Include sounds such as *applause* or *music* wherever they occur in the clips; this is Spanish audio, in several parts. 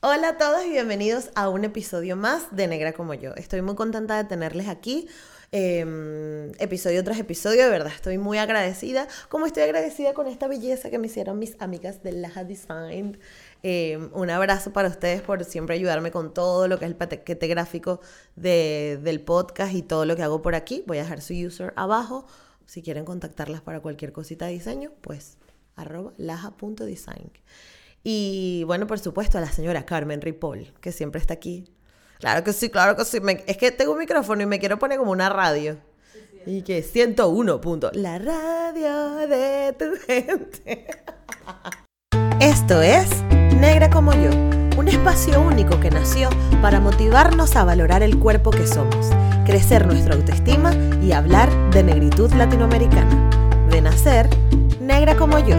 Hola a todos y bienvenidos a un episodio más de Negra como yo. Estoy muy contenta de tenerles aquí. Em, episodio tras episodio, de verdad estoy muy agradecida. Como estoy agradecida con esta belleza que me hicieron mis amigas de Laja Design. Em, un abrazo para ustedes por siempre ayudarme con todo lo que es el paquete gráfico del podcast y todo lo que hago por aquí. Voy a dejar su user abajo. Si quieren contactarlas para cualquier cosita de diseño, pues arroba laja.design. Y bueno, por supuesto, a la señora Carmen Ripoll, que siempre está aquí. Claro que sí, claro que sí. es que tengo un micrófono y me quiero poner como una radio. y que 101 punto. La radio de tu *laughs* gente. Esto es Negra como yo, un espacio único que nació para motivarnos a valorar el cuerpo que somos, crecer nuestra autoestima y hablar de negritud latinoamericana. De nacer, negra como yo.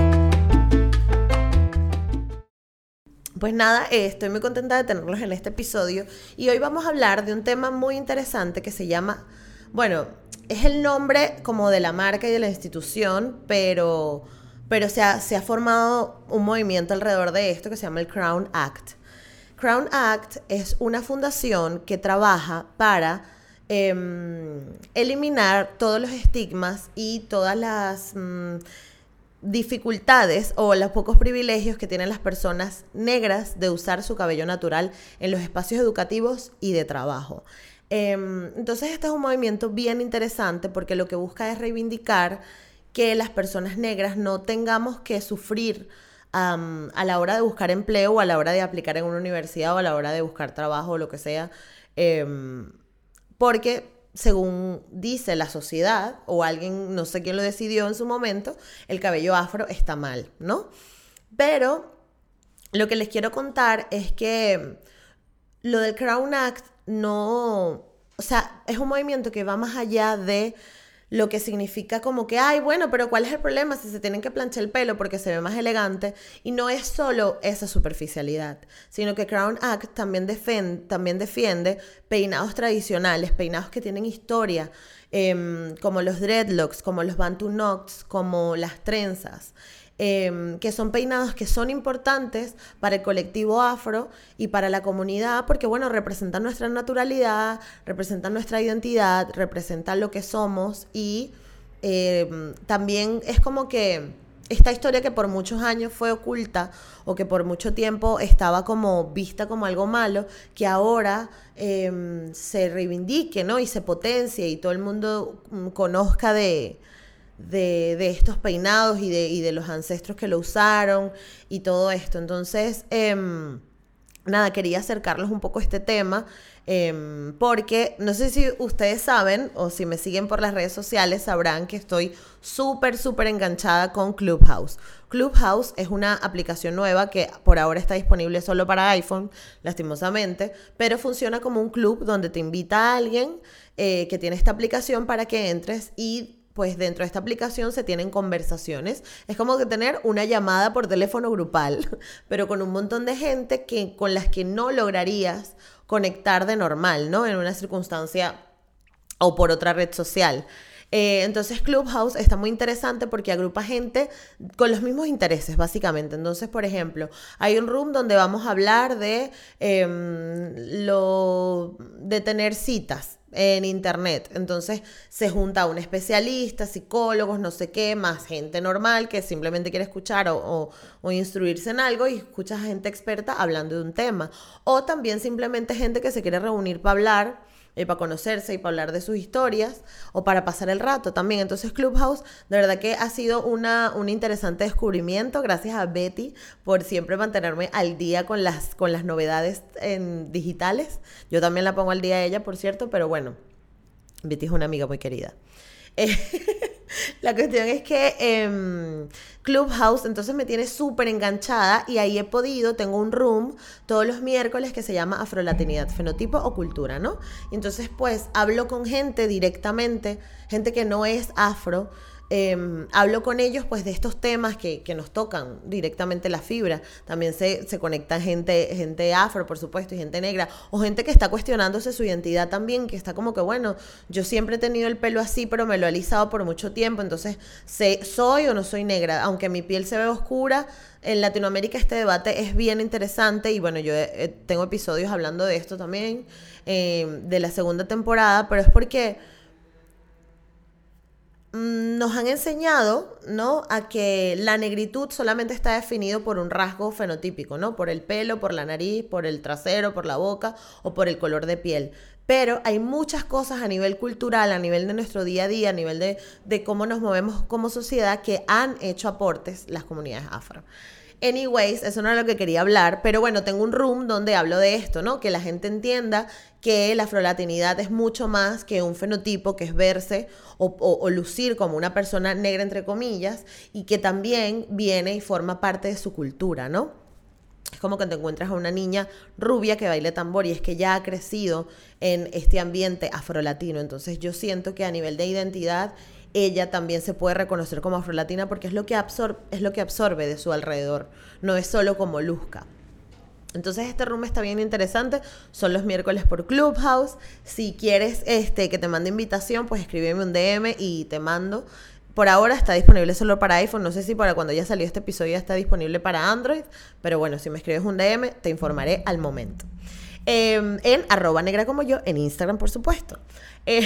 Pues nada, eh, estoy muy contenta de tenerlos en este episodio y hoy vamos a hablar de un tema muy interesante que se llama, bueno, es el nombre como de la marca y de la institución, pero, pero se, ha, formado un movimiento alrededor de esto que se llama el Crown Act. Crown Act es una fundación que trabaja para em, eliminar todos los estigmas y todas las... Mm, dificultades o los pocos privilegios que tienen las personas negras de usar su cabello natural en los espacios educativos y de trabajo. Em, entonces este es un movimiento bien interesante porque lo que busca es reivindicar que las personas negras no tengamos que sufrir a la hora de buscar empleo o a la hora de aplicar en una universidad o a la hora de buscar trabajo o lo que sea, em, porque según dice la sociedad o alguien, no sé quién lo decidió en su momento, el cabello afro está mal, ¿no? Pero lo que les quiero contar es que lo del Crown Act no, o sea, es un movimiento que va más allá de lo que significa como que, ay, bueno, pero ¿cuál es el problema si se tienen que planchar el pelo porque se ve más elegante? Y no es solo esa superficialidad, sino que Crown Act también, también defiende peinados tradicionales, peinados que tienen historia, em, como los dreadlocks, como los bantu knots, como las trenzas. Em, que son peinados que son importantes para el colectivo afro y para la comunidad, porque bueno, representan nuestra naturalidad, representan nuestra identidad, representan lo que somos y em, también es como que esta historia que por muchos años fue oculta o que por mucho tiempo estaba como vista como algo malo, que ahora em, se reivindique, ¿no? Y se potencie y todo el mundo mm, conozca de, de, estos peinados y de, los ancestros que lo usaron y todo esto. Entonces, em, nada, quería acercarles un poco a este tema. Em, porque no sé si ustedes saben o si me siguen por las redes sociales sabrán que estoy súper, súper enganchada con Clubhouse. Clubhouse es una aplicación nueva que por ahora está disponible solo para iPhone, lastimosamente, pero funciona como un club donde te invita a alguien eh, que tiene esta aplicación para que entres y pues dentro de esta aplicación se tienen conversaciones. Es como que tener una llamada por teléfono grupal, *laughs* pero con un montón de gente que, con las que no lograrías conectar de normal, ¿no? En una circunstancia o por otra red social. Eh, entonces Clubhouse está muy interesante porque agrupa gente con los mismos intereses, básicamente. Entonces, por ejemplo, hay un room donde vamos a hablar de em, lo de tener citas en internet. Entonces se junta un especialista, psicólogos, no sé qué, más gente normal que simplemente quiere escuchar o, instruirse en algo y escucha gente experta hablando de un tema. O también simplemente gente que se quiere reunir para hablar y para conocerse y para hablar de sus historias o para pasar el rato también. Entonces Clubhouse de verdad que ha sido una, un interesante descubrimiento gracias a Betty por siempre mantenerme al día con las, con las novedades digitales. Yo también la pongo al día a ella, por cierto, pero bueno, Betty es una amiga muy querida. *laughs* la cuestión es que em, Clubhouse entonces me tiene súper enganchada y ahí he podido, tengo un room todos los miércoles que se llama Afrolatinidad, Fenotipo o Cultura, ¿no? Y entonces pues hablo con gente directamente, gente que no es afro, Em, hablo con ellos pues de estos temas que, nos tocan directamente la fibra. También se, se, conecta gente, gente afro, por supuesto, y gente negra, o gente que está cuestionándose su identidad también, que está como que, bueno, yo siempre he tenido el pelo así, pero me lo he alisado por mucho tiempo, entonces, sé, ¿soy o no soy negra? Aunque mi piel se ve oscura, en Latinoamérica este debate es bien interesante y bueno, yo tengo episodios hablando de esto también, em, de la segunda temporada, pero es porque nos han enseñado, ¿no? A que la negritud solamente está definido por un rasgo fenotípico, ¿no? Por el pelo, por la nariz, por el trasero, por la boca o por el color de piel. Pero hay muchas cosas a nivel cultural, a nivel de nuestro día a día, a nivel de, de cómo nos movemos como sociedad que han hecho aportes las comunidades afro. Anyways, eso no es lo que quería hablar, pero bueno, tengo un room donde hablo de esto, ¿no? Que la gente entienda que la afrolatinidad es mucho más que un fenotipo, que es verse o, lucir como una persona negra, entre comillas, y que también viene y forma parte de su cultura, ¿no? Es como que te encuentras a una niña rubia que baile tambor y es que ya ha crecido en este ambiente afrolatino. Entonces yo siento que a nivel de identidad ella también se puede reconocer como afrolatina porque es lo que absorbe, es lo que absorbe de su alrededor, no es solo como luzca. Entonces este room está bien interesante, son los miércoles por Clubhouse. Si quieres este que te mande invitación, pues escríbeme un DM y te mando. Por ahora está disponible solo para iPhone, no sé si para cuando ya salió este episodio ya está disponible para Android, pero bueno, si me escribes un DM te informaré al momento. Em, en arroba negra como yo, en Instagram por supuesto. *laughs* Eh,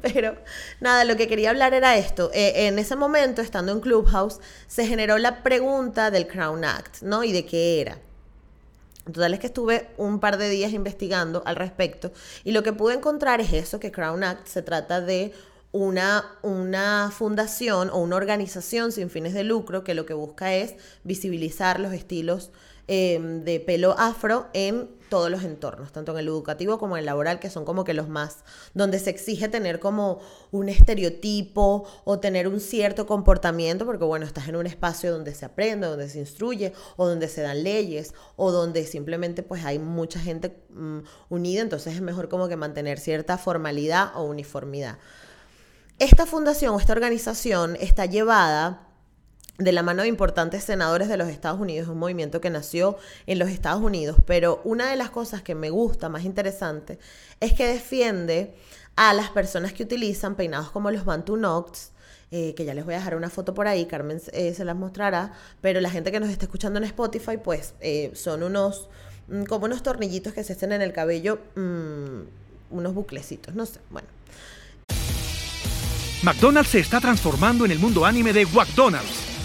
pero nada, lo que quería hablar era esto. Eh, en ese momento, estando en Clubhouse, se generó la pregunta del Crown Act, ¿no? Y de qué era. Total es que estuve un par de días investigando al respecto y lo que pude encontrar es eso, que Crown Act se trata de una, una fundación o una organización sin fines de lucro que lo que busca es visibilizar los estilos Em, de pelo afro en todos los entornos, tanto en el educativo como en el laboral, que son como que los más, donde se exige tener como un estereotipo o tener un cierto comportamiento, porque bueno, estás en un espacio donde se aprende, donde se instruye, o donde se dan leyes, o donde simplemente pues hay mucha gente mm, unida, entonces es mejor como que mantener cierta formalidad o uniformidad. Esta fundación esta organización está llevada de la mano de importantes senadores de los Estados Unidos, un movimiento que nació en los Estados Unidos, pero una de las cosas que me gusta, más interesante, es que defiende a las personas que utilizan peinados como los Bantu Knots, eh, que ya les voy a dejar una foto por ahí, Carmen eh, se las mostrará, pero la gente que nos está escuchando en Spotify, pues eh, son unos, mm, como unos tornillitos que se hacen en el cabello, mm, unos buclecitos, no sé, bueno. McDonald's se está transformando en el mundo anime de McDonald's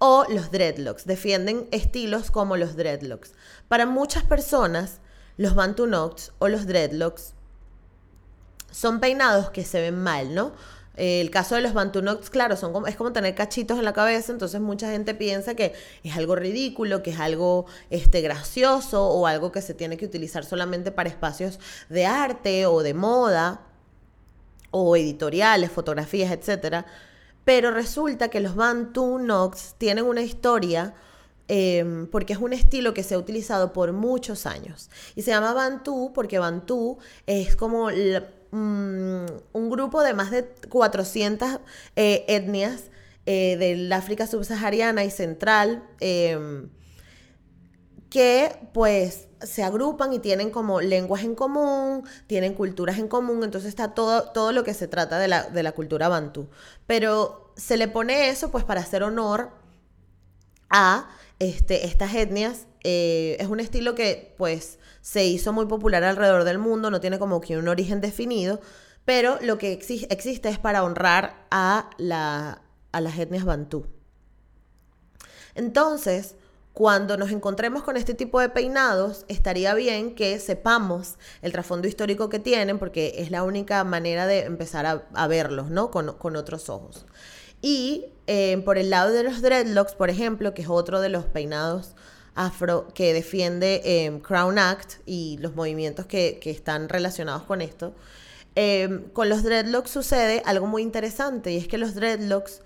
o los dreadlocks. Defienden estilos como los dreadlocks. Para muchas personas, los bantu knots o los dreadlocks son peinados que se ven mal, ¿no? El caso de los bantu knots, claro, son es como tener cachitos en la cabeza, entonces mucha gente piensa que es algo ridículo, que es algo este, gracioso o algo que se tiene que utilizar solamente para espacios de arte o de moda o editoriales, fotografías, etcétera. Pero resulta que los Bantu Knox tienen una historia em, porque es un estilo que se ha utilizado por muchos años. Y se llama Bantu porque Bantu es como mm, un grupo de más de 400 eh, etnias eh, del África subsahariana y central em, que pues se agrupan y tienen como lenguas en común, tienen culturas en común, entonces está todo, todo lo que se trata de la, de la cultura bantú. Pero se le pone eso pues para hacer honor a este, estas etnias. Eh, es un estilo que pues se hizo muy popular alrededor del mundo, no tiene como que un origen definido, pero lo que existe es para honrar a, la, a las etnias bantú. Entonces, cuando nos encontremos con este tipo de peinados, estaría bien que sepamos el trasfondo histórico que tienen, porque es la única manera de empezar a, verlos, ¿no? Con, otros ojos. Y eh, por el lado de los dreadlocks, por ejemplo, que es otro de los peinados afro que defiende eh, Crown Act y los movimientos que, están relacionados con esto, eh, con los dreadlocks sucede algo muy interesante y es que los dreadlocks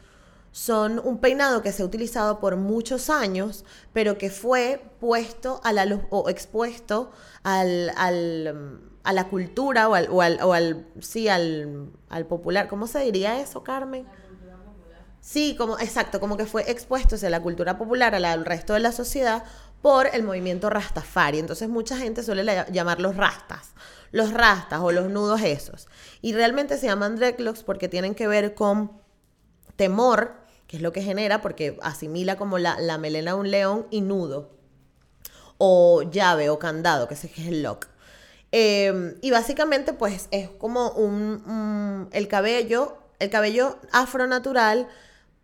son un peinado que se ha utilizado por muchos años, pero que fue puesto a la luz o expuesto al, a la cultura o al, o al, o al sí, al, al, popular. ¿Cómo se diría eso, Carmen? Sí, como, exacto, como que fue expuesto hacia la cultura popular, al resto de la sociedad, por el movimiento Rastafari. Entonces mucha gente suele llamarlos rastas, los rastas o los nudos esos. Y realmente se llaman dreadlocks porque tienen que ver con temor que es lo que genera porque asimila como la, melena de un león y nudo, o llave o candado, que es el lock. Em, y básicamente pues es como un, el cabello, el cabello afro natural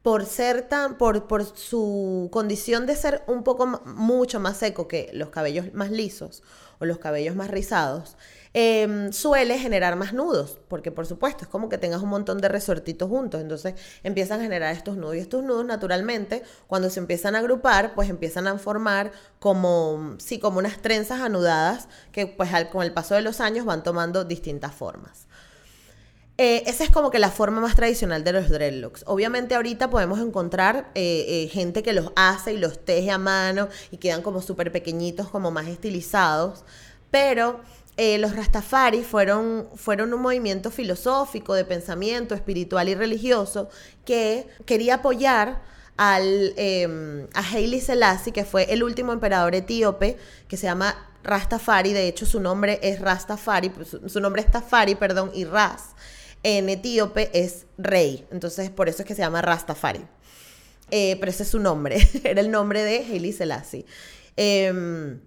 por ser tan, por, por su condición de ser un poco mucho más seco que los cabellos más lisos o los cabellos más rizados, Em, suele generar más nudos, porque por supuesto es como que tengas un montón de resortitos juntos, entonces empiezan a generar estos nudos y estos nudos naturalmente cuando se empiezan a agrupar, pues empiezan a formar como, sí, como unas trenzas anudadas que pues con el paso de los años van tomando distintas formas. Eh, esa es como que la forma más tradicional de los dreadlocks. Obviamente ahorita podemos encontrar eh, eh, gente que los hace y los teje a mano y quedan como súper pequeñitos, como más estilizados, pero los Rastafari fueron, fueron un movimiento filosófico, de pensamiento, espiritual y religioso que quería apoyar al, em, a Haile Selassie, que fue el último emperador etíope, que se llama Rastafari, de hecho su nombre es Rastafari, pues, su, nombre es Tafari, perdón, y Ras en etíope es rey, entonces por eso es que se llama Rastafari. Eh, pero ese es su nombre, *laughs* era el nombre de Haile Selassie. Em,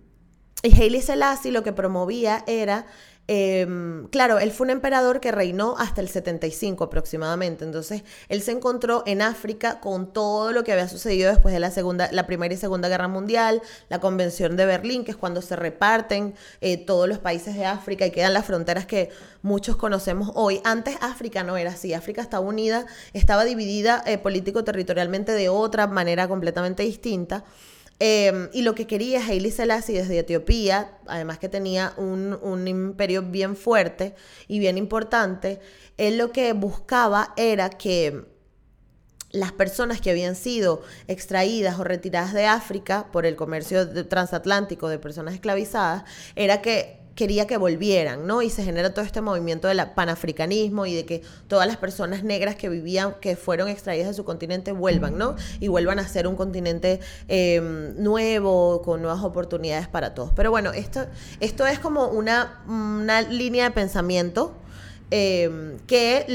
y Haile Selassie lo que promovía era, em, claro, él fue un emperador que reinó hasta el 75 aproximadamente. Entonces, él se encontró en África con todo lo que había sucedido después de la, segunda, la Primera y Segunda Guerra Mundial, la Convención de Berlín, que es cuando se reparten eh, todos los países de África y quedan las fronteras que muchos conocemos hoy. Antes África no era así. África estaba unida, estaba dividida eh, político-territorialmente de otra manera completamente distinta. Em, y lo que quería Haile Selassie desde Etiopía, además que tenía un, imperio bien fuerte y bien importante, él lo que buscaba era que las personas que habían sido extraídas o retiradas de África por el comercio transatlántico de personas esclavizadas, era que quería que volvieran, ¿no? Y se genera todo este movimiento del panafricanismo y de que todas las personas negras que vivían, que fueron extraídas de su continente, vuelvan, ¿no? Y vuelvan a ser un continente em, nuevo, con nuevas oportunidades para todos. Pero bueno, esto, esto es como una, una línea de pensamiento em, que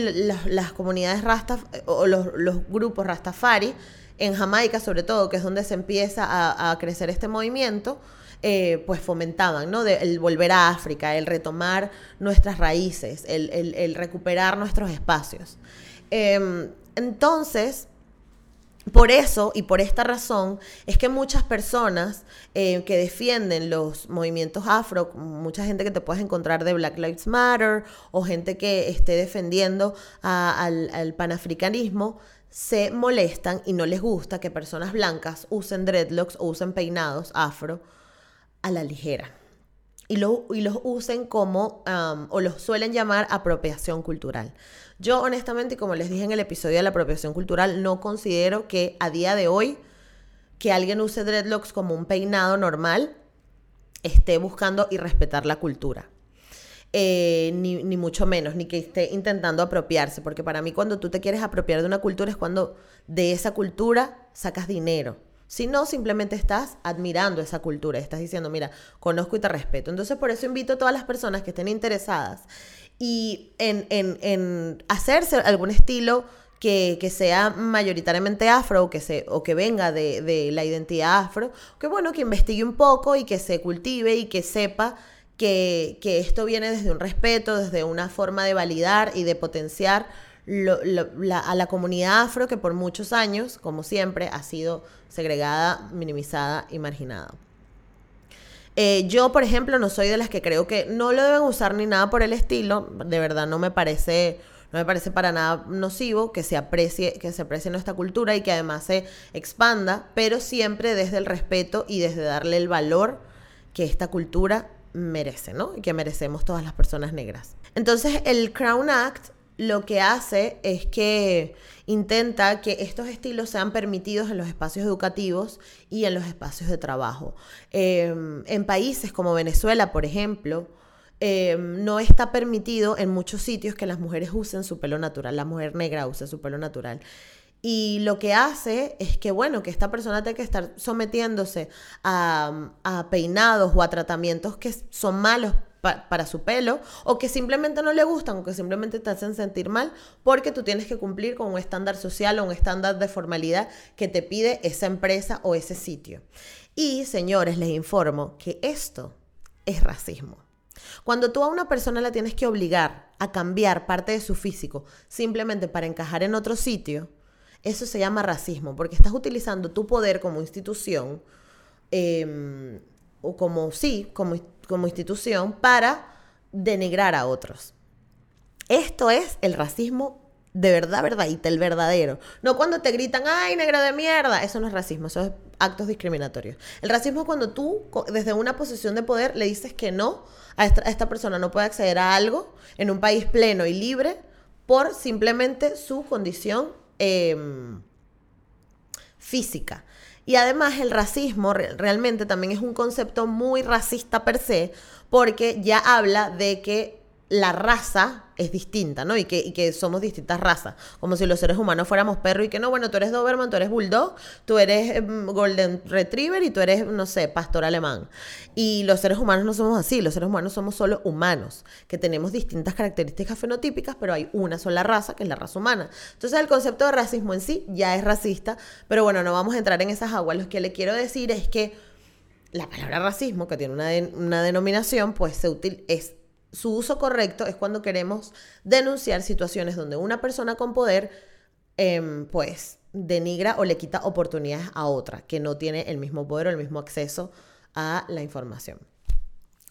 las, comunidades Rastaf o los, grupos Rastafari, en Jamaica sobre todo, que es donde se empieza a crecer este movimiento, eh, pues fomentaban, ¿no? el volver a África, el retomar nuestras raíces, el, recuperar nuestros espacios. Em, entonces, por eso y por esta razón es que muchas personas eh, que defienden los movimientos afro, mucha gente que te puedes encontrar de Black Lives Matter o gente que esté defendiendo al, al, panafricanismo, se molestan y no les gusta que personas blancas usen dreadlocks o usen peinados afro a la ligera. Y, lo, y los usen como, o los suelen llamar apropiación cultural. Yo honestamente, como les dije en el episodio de la apropiación cultural, no considero que a día de hoy que alguien use dreadlocks como un peinado normal esté buscando y respetar la cultura. Eh, ni, ni, mucho menos, ni que esté intentando apropiarse, porque para mí cuando tú te quieres apropiar de una cultura es cuando de esa cultura sacas dinero si no, simplemente estás admirando esa cultura, estás diciendo, mira, conozco y te respeto. Entonces, por eso invito a todas las personas que estén interesadas y en, hacerse algún estilo que, sea mayoritariamente afro o que, se, o que venga de, la identidad afro, que bueno, que investigue un poco y que se cultive y que sepa que, que esto viene desde un respeto, desde una forma de validar y de potenciar a la comunidad afro que por muchos años, como siempre, ha sido segregada, minimizada y marginada. Eh, yo, por ejemplo, no soy de las que creo que no lo deben usar ni nada por el estilo. De verdad, no me parece, no me parece para nada nocivo que se aprecie, que se aprecie nuestra cultura y que además se expanda, pero siempre desde el respeto y desde darle el valor que esta cultura merece, ¿no? Y que merecemos todas las personas negras. Entonces, el Crown Act lo que hace es que intenta que estos estilos sean permitidos en los espacios educativos y en los espacios de trabajo. Em, en países como Venezuela, por ejemplo, em, no está permitido en muchos sitios que las mujeres usen su pelo natural, la mujer negra use su pelo natural. Y lo que hace es que, bueno, que esta persona tenga que estar sometiéndose a peinados o a tratamientos que son malos para su pelo o que simplemente no le gustan o que simplemente te hacen sentir mal porque tú tienes que cumplir con un estándar social o un estándar de formalidad que te pide esa empresa o ese sitio. Y señores, les informo que esto es racismo. Cuando tú a una persona la tienes que obligar a cambiar parte de su físico simplemente para encajar en otro sitio, eso se llama racismo, porque estás utilizando tu poder como institución, em, o como sí, como como institución para denigrar a otros. Esto es el racismo de verdad, verdad, el verdadero. No cuando te gritan, ay, negra de mierda. Eso no es racismo, eso es actos discriminatorios. El racismo es cuando tú, desde una posición de poder, le dices que no a esta, persona no puede acceder a algo en un país pleno y libre por simplemente su condición em, física. Y además el racismo realmente también es un concepto muy racista per se, porque ya habla de que la raza es distinta, ¿no? Y que, y que somos distintas razas, como si los seres humanos fuéramos perros y que no, bueno, tú eres Doberman, tú eres Bulldog, tú eres em, Golden Retriever y tú eres, no sé, pastor alemán. Y los seres humanos no somos así, los seres humanos somos solo humanos, que tenemos distintas características fenotípicas, pero hay una sola raza, que es la raza humana. Entonces el concepto de racismo en sí ya es racista, pero bueno, no vamos a entrar en esas aguas. Lo que le quiero decir es que la palabra racismo, que tiene una, una denominación, pues se util es su uso correcto es cuando queremos denunciar situaciones donde una persona con poder, em, pues, denigra o le quita oportunidades a otra que no tiene el mismo poder o el mismo acceso a la información.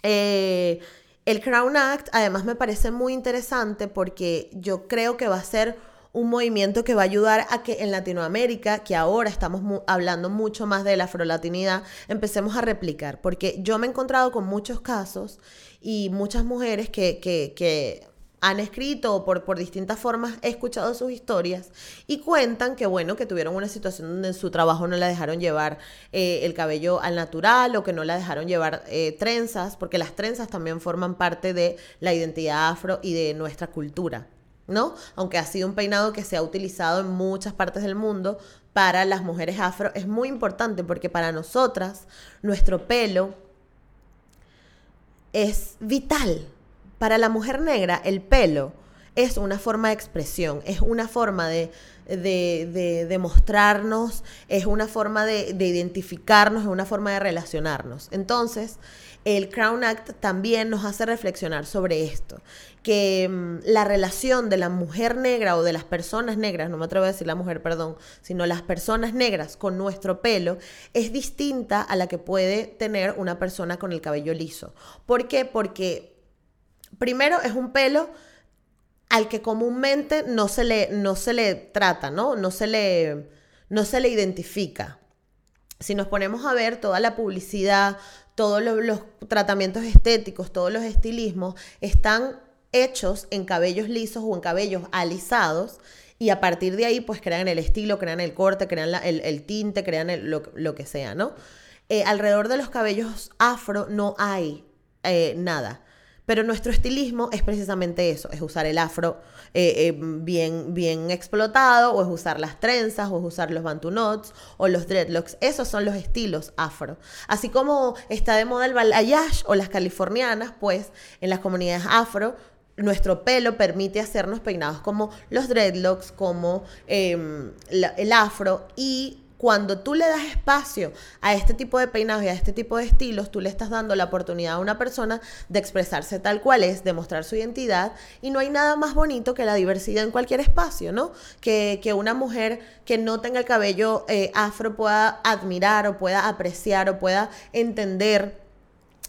Eh, el Crown Act además me parece muy interesante porque yo creo que va a ser un movimiento que va a ayudar a que en Latinoamérica, que ahora estamos hablando mucho más de la afrolatinidad, empecemos a replicar. Porque yo me he encontrado con muchos casos y muchas mujeres que, que, han escrito por, por distintas formas, he escuchado sus historias y cuentan que, bueno, que tuvieron una situación donde en su trabajo no la dejaron llevar eh, el cabello al natural o que no la dejaron llevar eh, trenzas, porque las trenzas también forman parte de la identidad afro y de nuestra cultura. ¿no? Aunque ha sido un peinado que se ha utilizado en muchas partes del mundo para las mujeres afro, es muy importante porque para nosotras nuestro pelo es vital. Para la mujer negra el pelo es una forma de expresión, es una forma de, de, mostrarnos, es una forma de, de identificarnos, es una forma de relacionarnos. Entonces, el Crown Act también nos hace reflexionar sobre esto, que mm, la relación de la mujer negra o de las personas negras, no me atrevo a decir la mujer, perdón, sino las personas negras con nuestro pelo es distinta a la que puede tener una persona con el cabello liso. ¿Por qué? Porque primero es un pelo al que comúnmente no se le, no se le trata, ¿no? No se le, no se le identifica. Si nos ponemos a ver toda la publicidad, todos los, tratamientos estéticos, todos los estilismos están hechos en cabellos lisos o en cabellos alisados y a partir de ahí pues crean el estilo, crean el corte, crean el, tinte, crean lo, que sea, ¿no? Eh, alrededor de los cabellos afro no hay eh, nada. Pero nuestro estilismo es precisamente eso, es usar el afro eh, eh, bien, bien explotado, o es usar las trenzas, o es usar los bantu knots, o los dreadlocks. Esos son los estilos afro. Así como está de moda el balayage o las californianas, pues en las comunidades afro nuestro pelo permite hacernos peinados como los dreadlocks, como em, el afro y cuando tú le das espacio a este tipo de peinados y a este tipo de estilos, tú le estás dando la oportunidad a una persona de expresarse tal cual es, de mostrar su identidad, y no hay nada más bonito que la diversidad en cualquier espacio, ¿no? Que, que una mujer que no tenga el cabello eh, afro pueda admirar o pueda apreciar o pueda entender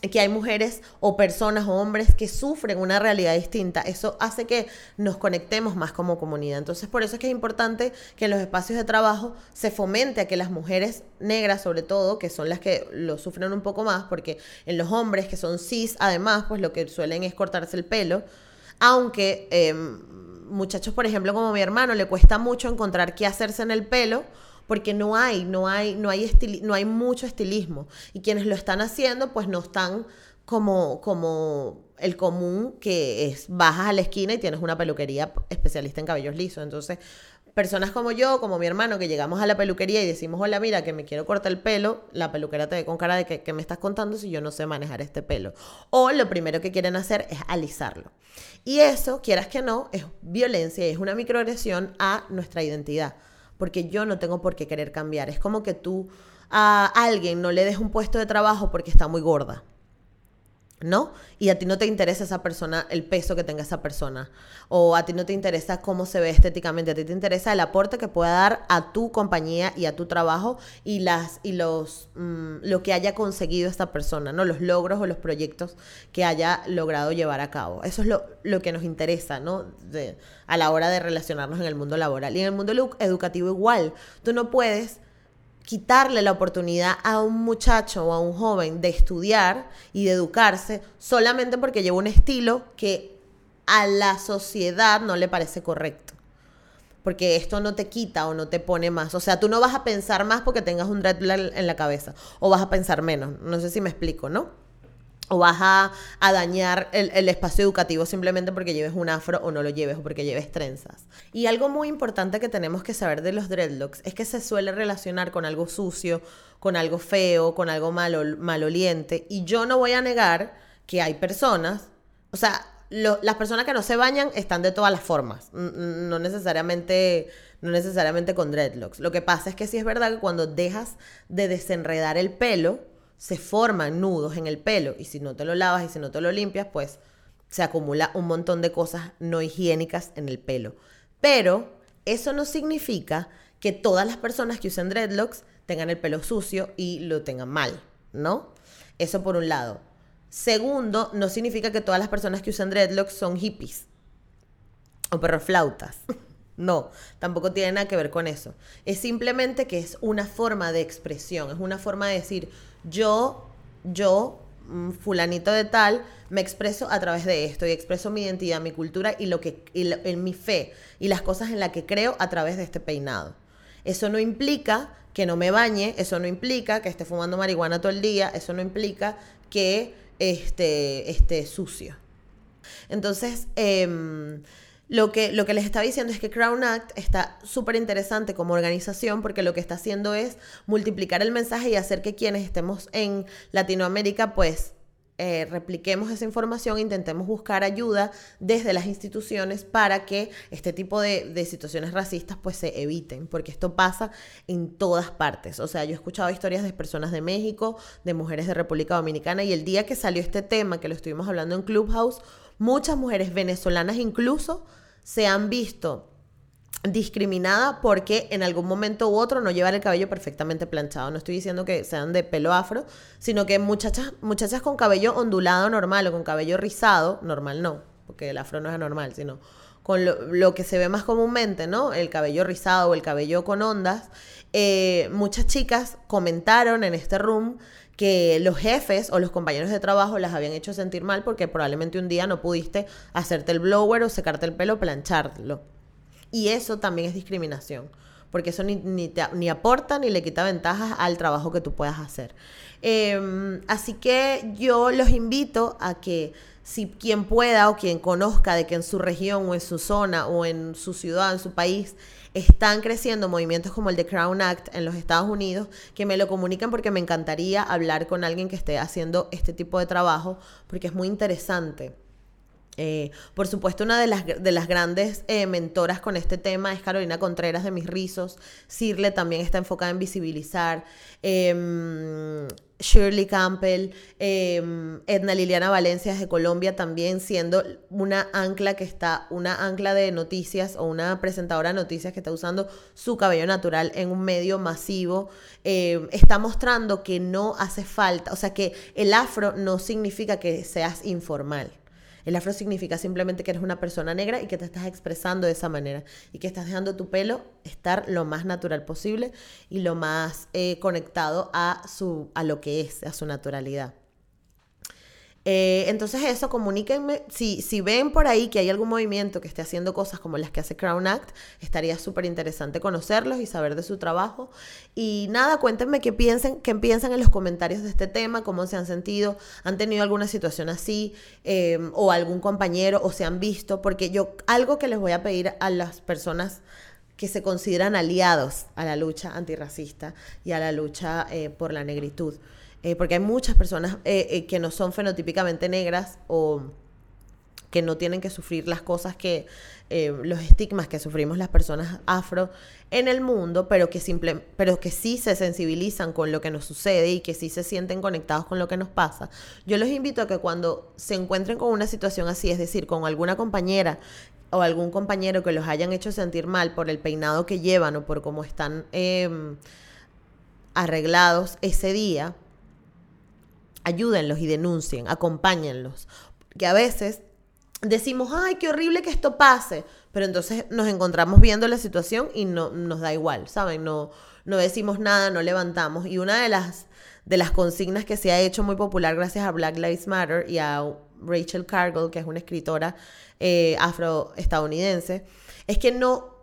que hay mujeres o personas o hombres que sufren una realidad distinta. Eso hace que nos conectemos más como comunidad. Entonces, por eso es que es importante que en los espacios de trabajo se fomente a que las mujeres negras, sobre todo, que son las que lo sufren un poco más, porque en los hombres que son cis, además, pues lo que suelen es cortarse el pelo, aunque em, muchachos, por ejemplo, como mi hermano, le cuesta mucho encontrar qué hacerse en el pelo porque no hay, no hay, no hay, no hay mucho estilismo. Y quienes lo están haciendo, pues no están como, como el común que es bajas a la esquina y tienes una peluquería especialista en cabellos lisos. Entonces, personas como yo, como mi hermano, que llegamos a la peluquería y decimos, hola, mira, que me quiero cortar el pelo, la peluquera te ve con cara de que, que me estás contando si yo no sé manejar este pelo. O lo primero que quieren hacer es alisarlo. Y eso, quieras que no, es violencia y es una microagresión a nuestra identidad porque yo no tengo por qué querer cambiar. Es como que tú a alguien no le des un puesto de trabajo porque está muy gorda. ¿No? Y a ti no te interesa esa persona, el peso que tenga esa persona, o a ti no te interesa cómo se ve estéticamente, a ti te interesa el aporte que pueda dar a tu compañía y a tu trabajo y las y los mm, lo que haya conseguido esta persona, ¿no? Los logros o los proyectos que haya logrado llevar a cabo. Eso es lo, lo que nos interesa, ¿no? a la hora de relacionarnos en el mundo laboral. Y en el mundo educativo igual. Tú no puedes quitarle la oportunidad a un muchacho o a un joven de estudiar y de educarse solamente porque lleva un estilo que a la sociedad no le parece correcto. Porque esto no te quita o no te pone más. O sea, tú no vas a pensar más porque tengas un dreadlock en la cabeza. O vas a pensar menos. No sé si me explico, ¿no? O vas a, dañar el, espacio educativo simplemente porque lleves un afro o no lo lleves o porque lleves trenzas. Y algo muy importante que tenemos que saber de los dreadlocks es que se suele relacionar con algo sucio, con algo feo, con algo malo, maloliente. Y yo no voy a negar que hay personas, o sea, las personas que no se bañan están de todas las formas, no necesariamente, no necesariamente con dreadlocks. Lo que pasa es que sí es verdad que cuando dejas de desenredar el pelo, se forman nudos en el pelo y si no te lo lavas y si no te lo limpias, pues se acumula un montón de cosas no higiénicas en el pelo. Pero eso no significa que todas las personas que usen dreadlocks tengan el pelo sucio y lo tengan mal, ¿no? Eso por un lado. Segundo, no significa que todas las personas que usan dreadlocks son hippies o perroflautas. *laughs* No, tampoco tiene nada que ver con eso. Es simplemente que es una forma de expresión, es una forma de decir, yo, yo, mm, fulanito de tal, me expreso a través de esto y expreso mi identidad, mi cultura y lo que en mi fe y las cosas en las que creo a través de este peinado. Eso no implica que no me bañe, eso no implica que esté fumando marihuana todo el día, eso no implica que esté, esté sucio. Entonces, eh, lo que, lo que les estaba diciendo es que Crown Act está súper interesante como organización porque lo que está haciendo es multiplicar el mensaje y hacer que quienes estemos en Latinoamérica pues eh, repliquemos esa información, intentemos buscar ayuda desde las instituciones para que este tipo de, de, situaciones racistas pues se eviten, porque esto pasa en todas partes. O sea, yo he escuchado historias de personas de México, de mujeres de República Dominicana, y el día que salió este tema, que lo estuvimos hablando en Clubhouse, muchas mujeres venezolanas incluso se han visto discriminadas porque en algún momento u otro no llevan el cabello perfectamente planchado. No estoy diciendo que sean de pelo afro, sino que muchachas, muchachas con cabello ondulado normal o con cabello rizado, normal no, porque el afro no es anormal, sino con lo, que se ve más comúnmente, ¿no? El cabello rizado o el cabello con ondas. Eh, muchas chicas comentaron en este room que los jefes o los compañeros de trabajo las habían hecho sentir mal porque probablemente un día no pudiste hacerte el blower o secarte el pelo plancharlo. Y eso también es discriminación, porque eso ni, ni, aporta ni le quita ventajas al trabajo que tú puedas hacer. Em, así que yo los invito a que si quien pueda o quien conozca de que en su región o en su zona o en su ciudad, en su país, están creciendo movimientos como el de Crown Act en los Estados Unidos, que me lo comuniquen porque me encantaría hablar con alguien que esté haciendo este tipo de trabajo, porque es muy interesante. Eh, por supuesto, una de las, de las grandes eh, mentoras con este tema es Carolina Contreras de Mis Rizos. Cirle también está enfocada en visibilizar. Em, Shirley Campbell, em, Edna Liliana Valencia de Colombia también siendo una ancla que está, una ancla de noticias o una presentadora de noticias que está usando su cabello natural en un medio masivo, em, está mostrando que no hace falta, o sea que el afro no significa que seas informal. El afro significa simplemente que eres una persona negra y que te estás expresando de esa manera y que estás dejando tu pelo estar lo más natural posible y lo más eh, conectado a, su, a lo que es, a su naturalidad. Eh, entonces eso, comuníquenme, si, si ven por ahí que hay algún movimiento que esté haciendo cosas como las que hace Crown Act, estaría súper interesante conocerlos y saber de su trabajo. Y nada, cuéntenme qué piensen, qué piensan en los comentarios de este tema, cómo se han sentido, han tenido alguna situación así, em, o algún compañero, o se han visto, porque yo algo que les voy a pedir a las personas que se consideran aliados a la lucha antirracista y a la lucha eh, por la negritud eh, porque hay muchas personas eh, eh, que no son fenotípicamente negras o que no tienen que sufrir las cosas que, los estigmas que sufrimos las personas afro en el mundo, pero que, simple, pero que sí se sensibilizan con lo que nos sucede y que sí se sienten conectados con lo que nos pasa. Yo los invito a que cuando se encuentren con una situación así, es decir, con alguna compañera o algún compañero que los hayan hecho sentir mal por el peinado que llevan o por cómo están em, arreglados ese día, ayúdenlos y denuncien, acompáñenlos. Que a veces decimos, ay, qué horrible que esto pase, pero entonces nos encontramos viendo la situación y no nos da igual, ¿saben? No, no decimos nada, no levantamos. Y una de las, de las consignas que se ha hecho muy popular gracias a Black Lives Matter y a Rachel Cargill, que es una escritora eh, afroestadounidense, es que no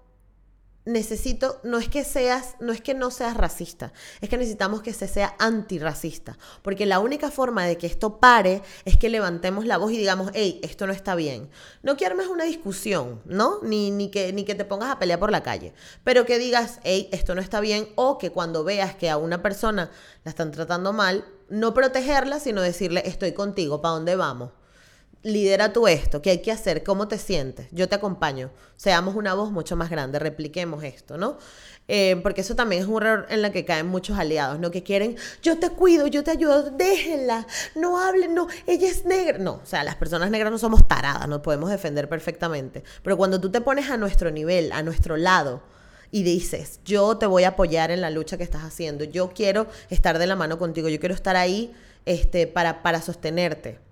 necesito, no es que seas, no es que no seas racista, es que necesitamos que se sea antirracista, porque la única forma de que esto pare es que levantemos la voz y digamos, hey, esto no está bien. No que armes una discusión, ¿no? Ni, ni, que, ni que te pongas a pelear por la calle, pero que digas, hey, esto no está bien, o que cuando veas que a una persona la están tratando mal, no protegerla, sino decirle, estoy contigo, ¿para dónde vamos? Lidera tú esto, ¿qué hay que hacer? ¿Cómo te sientes? Yo te acompaño. Seamos una voz mucho más grande, repliquemos esto, ¿no? Eh, porque eso también es un error en la que caen muchos aliados, ¿no? Que quieren, yo te cuido, yo te ayudo, déjenla, no hablen, no, ella es negra. No, o sea, las personas negras no somos taradas, nos podemos defender perfectamente. Pero cuando tú te pones a nuestro nivel, a nuestro lado, y dices, yo te voy a apoyar en la lucha que estás haciendo, yo quiero estar de la mano contigo, yo quiero estar ahí este, para, para sostenerte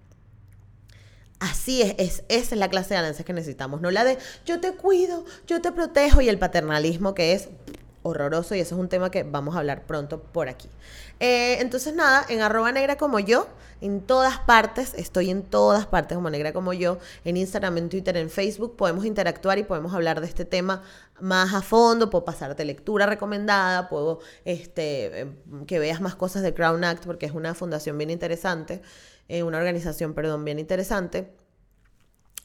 Así es, es, esa es la clase de alianza que necesitamos, no la de yo te cuido, yo te protejo y el paternalismo que es horroroso y eso es un tema que vamos a hablar pronto por aquí. Eh, entonces nada, en arroba negra como yo, en todas partes, estoy en todas partes como negra como yo, en Instagram, en Twitter, en Facebook, podemos interactuar y podemos hablar de este tema más a fondo, puedo pasarte lectura recomendada, puedo este, em, que veas más cosas de Crown Act porque es una fundación bien interesante. Eh, una organización, perdón, bien interesante.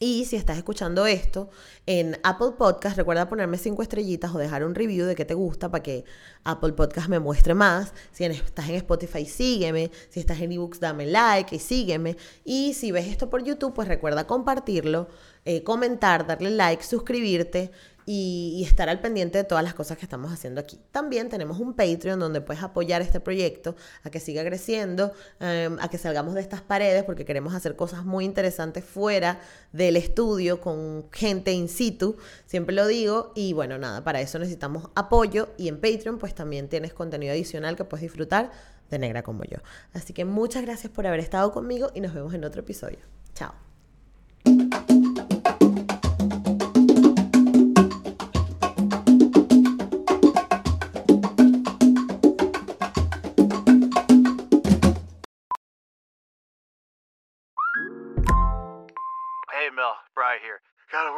Y si estás escuchando esto en Apple Podcast, recuerda ponerme cinco estrellitas o dejar un review de qué te gusta para que Apple Podcast me muestre más. Si estás en Spotify, sígueme. Si estás en eBooks, dame like y sígueme. Y si ves esto por YouTube, pues recuerda compartirlo, eh, comentar, darle like, suscribirte y, estar al pendiente de todas las cosas que estamos haciendo aquí. También tenemos un Patreon donde puedes apoyar este proyecto a que siga creciendo, em, a que salgamos de estas paredes porque queremos hacer cosas muy interesantes fuera del estudio con gente in situ, siempre lo digo, y bueno, nada, para eso necesitamos apoyo y en Patreon pues también tienes contenido adicional que puedes disfrutar de negra como yo. Así que muchas gracias por haber estado conmigo y nos vemos en otro episodio. Chao.